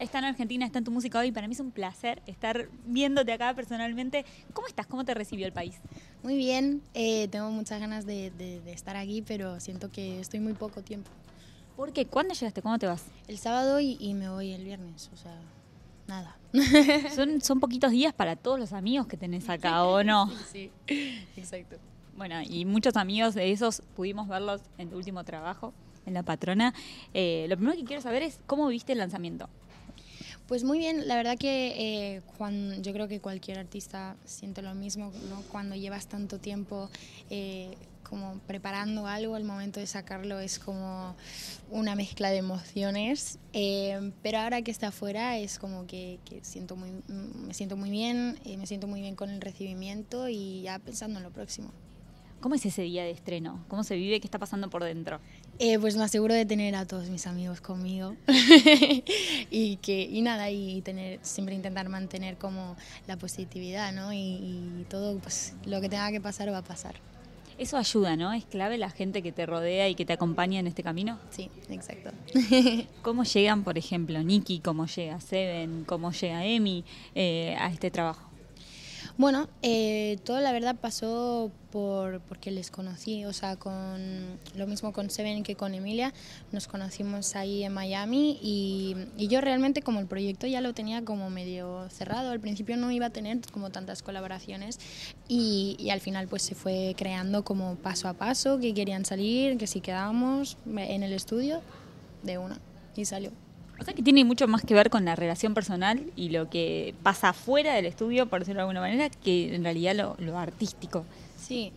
está en Argentina, está en tu música hoy. Para mí es un placer estar viéndote acá personalmente. ¿Cómo estás? ¿Cómo te recibió el país? Muy bien, eh, tengo muchas ganas de, de, estar aquí, pero siento que estoy muy poco tiempo. ¿Por qué? ¿Cuándo llegaste? ¿Cuándo te vas? El sábado y, y me voy el viernes, o sea, nada. son, son poquitos días para todos los amigos que tenés acá, ¿o no? Sí, exacto. Bueno, y muchos amigos de esos pudimos verlos en tu último trabajo, en La Patrona. Eh, lo primero que quiero saber es cómo viste el lanzamiento. Pues muy bien, la verdad que eh, Juan, yo creo que cualquier artista siente lo mismo, ¿no? Cuando llevas tanto tiempo eh, como preparando algo, el momento de sacarlo es como una mezcla de emociones, eh, pero ahora que está afuera es como que, siento muy, me siento muy bien, me siento muy bien con el recibimiento y ya pensando en lo próximo. ¿Cómo es ese día de estreno? ¿Cómo se vive? ¿Qué está pasando por dentro? Eh, pues me aseguro de tener a todos mis amigos conmigo y que y nada y tener siempre intentar mantener como la positividad, ¿no? Y, todo pues lo que tenga que pasar va a pasar. Eso ayuda, ¿no? Es clave la gente que te rodea y que te acompaña en este camino. Sí, exacto. ¿Cómo llegan, por ejemplo, Nicky, cómo llega Seven, cómo llega Emi eh, a este trabajo? Bueno, eh, todo la verdad pasó por porque les conocí, o sea, con lo mismo con Seven que con Emilia, nos conocimos ahí en Miami y, yo realmente como el proyecto ya lo tenía como medio cerrado, al principio no iba a tener como tantas colaboraciones y, y al final pues se fue creando como paso a paso, que querían salir, que si quedábamos en el estudio, de una, y salió. O sea que tiene mucho más que ver con la relación personal y lo que pasa fuera del estudio, por decirlo de alguna manera, que en realidad lo, artístico. Sí.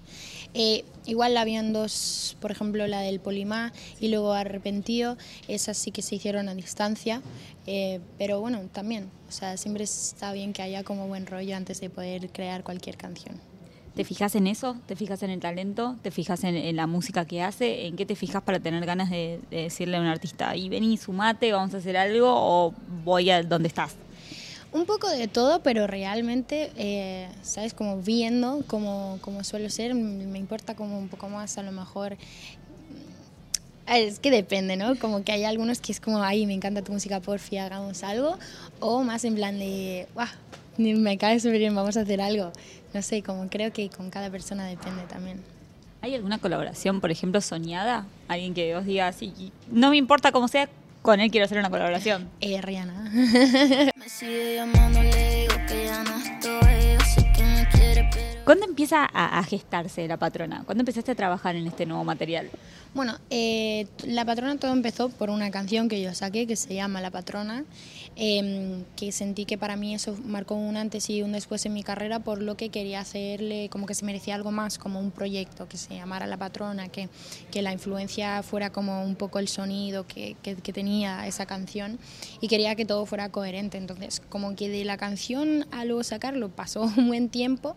Eh, igual habían dos, por ejemplo, la del Polimá y luego Arrepentido, esas sí que se hicieron a distancia, eh, pero bueno, también, o sea, siempre está bien que haya como buen rollo antes de poder crear cualquier canción. ¿Te fijas en eso? ¿Te fijas en el talento? ¿Te fijas en, la música que hace? ¿En qué te fijas para tener ganas de, decirle a un artista, y vení, sumate, vamos a hacer algo o voy a donde estás? Un poco de todo, pero realmente, eh, ¿sabes? Como viendo como, como suelo ser, me importa como un poco más a lo mejor es que depende, ¿no? Como que hay algunos que es como, ay, me encanta tu música, porfi, hagamos algo. O más en plan de, ¡guau! Me cae súper bien, vamos a hacer algo no sé, como creo que con cada persona depende también. ¿Hay alguna colaboración, por ejemplo, soñada? Alguien que vos digas, no me importa cómo sea, con él quiero hacer una colaboración. Eh, Rihanna. ¿Cuándo empieza a, gestarse la patrona? ¿Cuándo empezaste a trabajar en este nuevo material? Bueno, eh, la patrona todo empezó por una canción que yo saqué que se llama La Patrona, em, que sentí que para mí eso marcó un antes y un después en mi carrera, por lo que quería hacerle como que se merecía algo más, como un proyecto que se llamara La Patrona, que, que la influencia fuera como un poco el sonido que, que, que tenía esa canción y quería que todo fuera coherente. Entonces, como que de la canción a luego sacarlo pasó un buen tiempo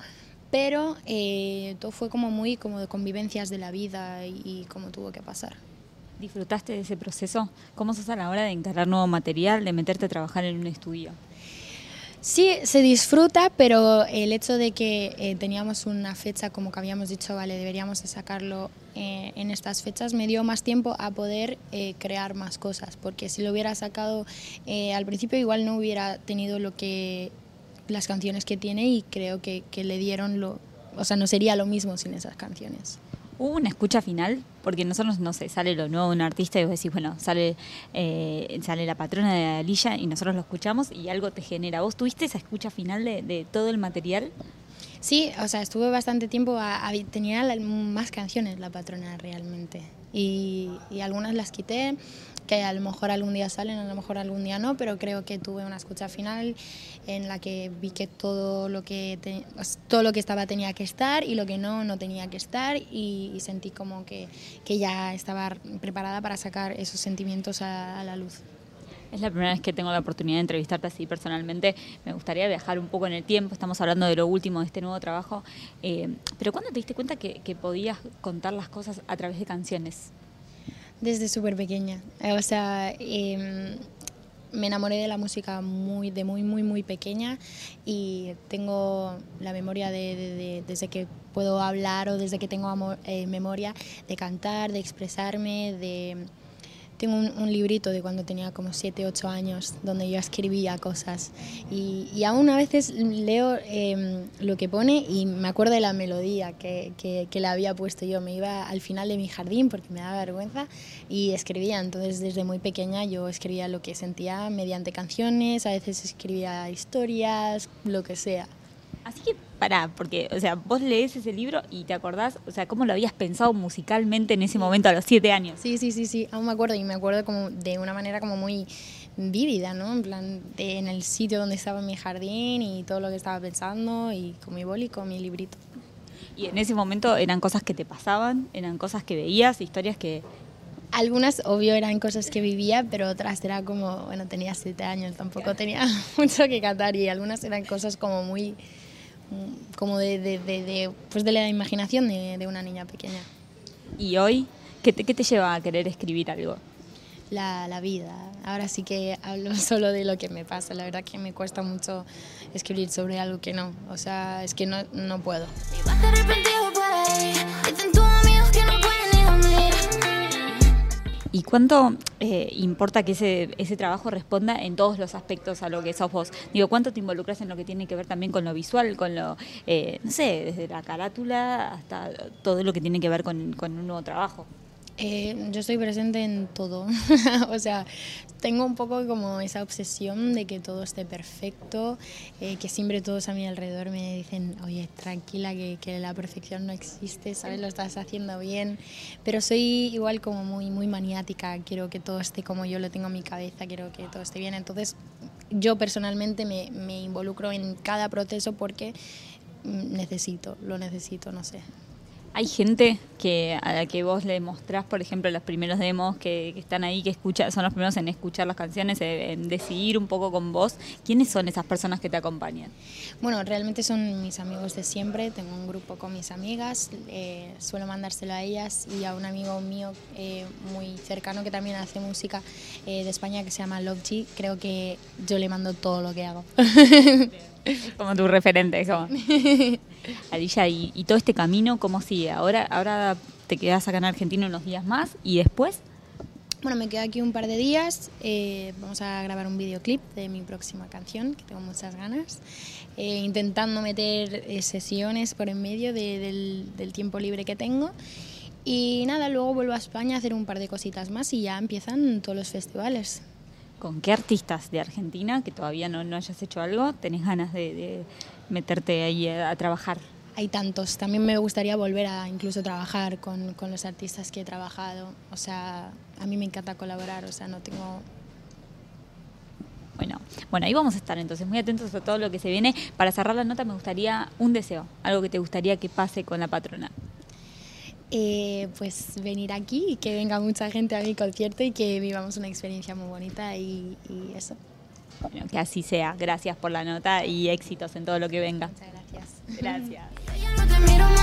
pero eh, todo fue como muy como de convivencias de la vida y, como tuvo que pasar. ¿Disfrutaste de ese proceso? ¿Cómo sos a la hora de encarar nuevo material, de meterte a trabajar en un estudio? Sí, se disfruta, pero el hecho de que eh, teníamos una fecha, como que habíamos dicho, vale, deberíamos de sacarlo eh, en estas fechas, me dio más tiempo a poder crear más cosas, porque si lo hubiera sacado al principio igual no hubiera tenido lo que las canciones que tiene y creo que, que le dieron lo, o sea, no sería lo mismo sin esas canciones. ¿Hubo una escucha final? Porque nosotros, no sé, sale lo nuevo de un artista y vos decís, bueno, sale, eh, sale la patrona de Alilla y nosotros lo escuchamos y algo te genera. ¿Vos tuviste esa escucha final de, de todo el material? Sí, o sea, estuve bastante tiempo, a, tenía más canciones la patrona realmente y, y algunas las quité que a lo mejor algún día salen, a lo mejor algún día no, pero creo que tuve una escucha final en la que vi que todo lo que, pues, todo lo que estaba tenía que estar y lo que no, no tenía que estar y, sentí como que, que, ya estaba preparada para sacar esos sentimientos a, la luz. Es la primera vez que tengo la oportunidad de entrevistarte así personalmente. Me gustaría viajar un poco en el tiempo. Estamos hablando de lo último de este nuevo trabajo. Eh, pero ¿cuándo te diste cuenta que, que podías contar las cosas a través de canciones? Desde súper pequeña. Eh, o sea, em, me enamoré de la música muy, de muy, muy, muy pequeña y tengo la memoria de, desde que puedo hablar o desde que tengo eh, memoria de cantar, de expresarme, de, tengo un, librito de cuando tenía como 7, 8 años donde yo escribía cosas y, y aún a veces leo em, lo que pone y me acuerdo de la melodía que, que, que le había puesto yo. Me iba al final de mi jardín porque me daba vergüenza y escribía. Entonces desde muy pequeña yo escribía lo que sentía mediante canciones, a veces escribía historias, lo que sea. Así que pará, porque, o sea, vos lees ese libro y te acordás, o sea, cómo lo habías pensado musicalmente en ese momento a los siete años. Sí, sí, sí, sí, aún me acuerdo y me acuerdo como de una manera como muy vívida, ¿no? En plan, en el sitio donde estaba mi jardín y todo lo que estaba pensando y con mi boli, con mi librito. Y en ese momento eran cosas que te pasaban, eran cosas que veías, historias que... Algunas, obvio, eran cosas que vivía, pero otras era como, bueno, tenía siete años, tampoco tenía mucho que cantar y algunas eran cosas como muy como de, de, de, pues de la imaginación de, una niña pequeña. ¿Y hoy qué te, qué te lleva a querer escribir algo? La, la, vida. Ahora sí que hablo solo de lo que me pasa. La verdad que me cuesta mucho escribir sobre algo que no. O sea, es que no, no puedo. ¿Y cuánto eh, importa que ese, ese trabajo responda en todos los aspectos a lo que sos vos? Digo, ¿cuánto te involucras en lo que tiene que ver también con lo visual, con lo, eh, no sé, desde la carátula hasta todo lo que tiene que ver con, con un nuevo trabajo? Eh, yo estoy presente en todo. o sea, tengo un poco como esa obsesión de que todo esté perfecto, eh, que siempre todos a mi alrededor me dicen, oye, tranquila, que, que, la perfección no existe, ¿sabes? Lo estás haciendo bien. Pero soy igual como muy, muy maniática, quiero que todo esté como yo lo tengo en mi cabeza, quiero que todo esté bien. Entonces, yo personalmente me, me involucro en cada proceso porque necesito, lo necesito, no sé. Hay gente que a la que vos le mostrás, por ejemplo, los primeros demos que, están ahí, que escucha, son los primeros en escuchar las canciones, en decidir un poco con vos. ¿Quiénes son esas personas que te acompañan? Bueno, realmente son mis amigos de siempre. Tengo un grupo con mis amigas. Eh, suelo mandárselo a ellas y a un amigo mío eh, muy cercano que también hace música eh, de España que se llama Love G. Creo que yo le mando todo lo que hago. como tu referente, como. Alicia, ¿y, ¿y, todo este camino cómo sigue? Ahora, ahora te quedas acá en Argentina unos días más y después. Bueno, me quedo aquí un par de días. Eh, vamos a grabar un videoclip de mi próxima canción, que tengo muchas ganas. Eh, intentando meter eh, sesiones por en medio del, del tiempo libre que tengo. Y nada, luego vuelvo a España a hacer un par de cositas más y ya empiezan todos los festivales. ¿Con qué artistas de Argentina, que todavía no, no hayas hecho algo, tenés ganas de, meterte ahí a, trabajar? Hay tantos. También me gustaría volver a incluso trabajar con, con, los artistas que he trabajado. O sea, a mí me encanta colaborar, o sea, no tengo... Bueno, bueno, ahí vamos a estar entonces muy atentos a todo lo que se viene. Para cerrar la nota me gustaría un deseo, algo que te gustaría que pase con la patrona. Eh, pues venir aquí y que venga mucha gente a mi concierto y que vivamos una experiencia muy bonita y, eso. Bueno, que así sea. Gracias por la nota y éxitos en todo lo que venga. Muchas gracias. Gracias.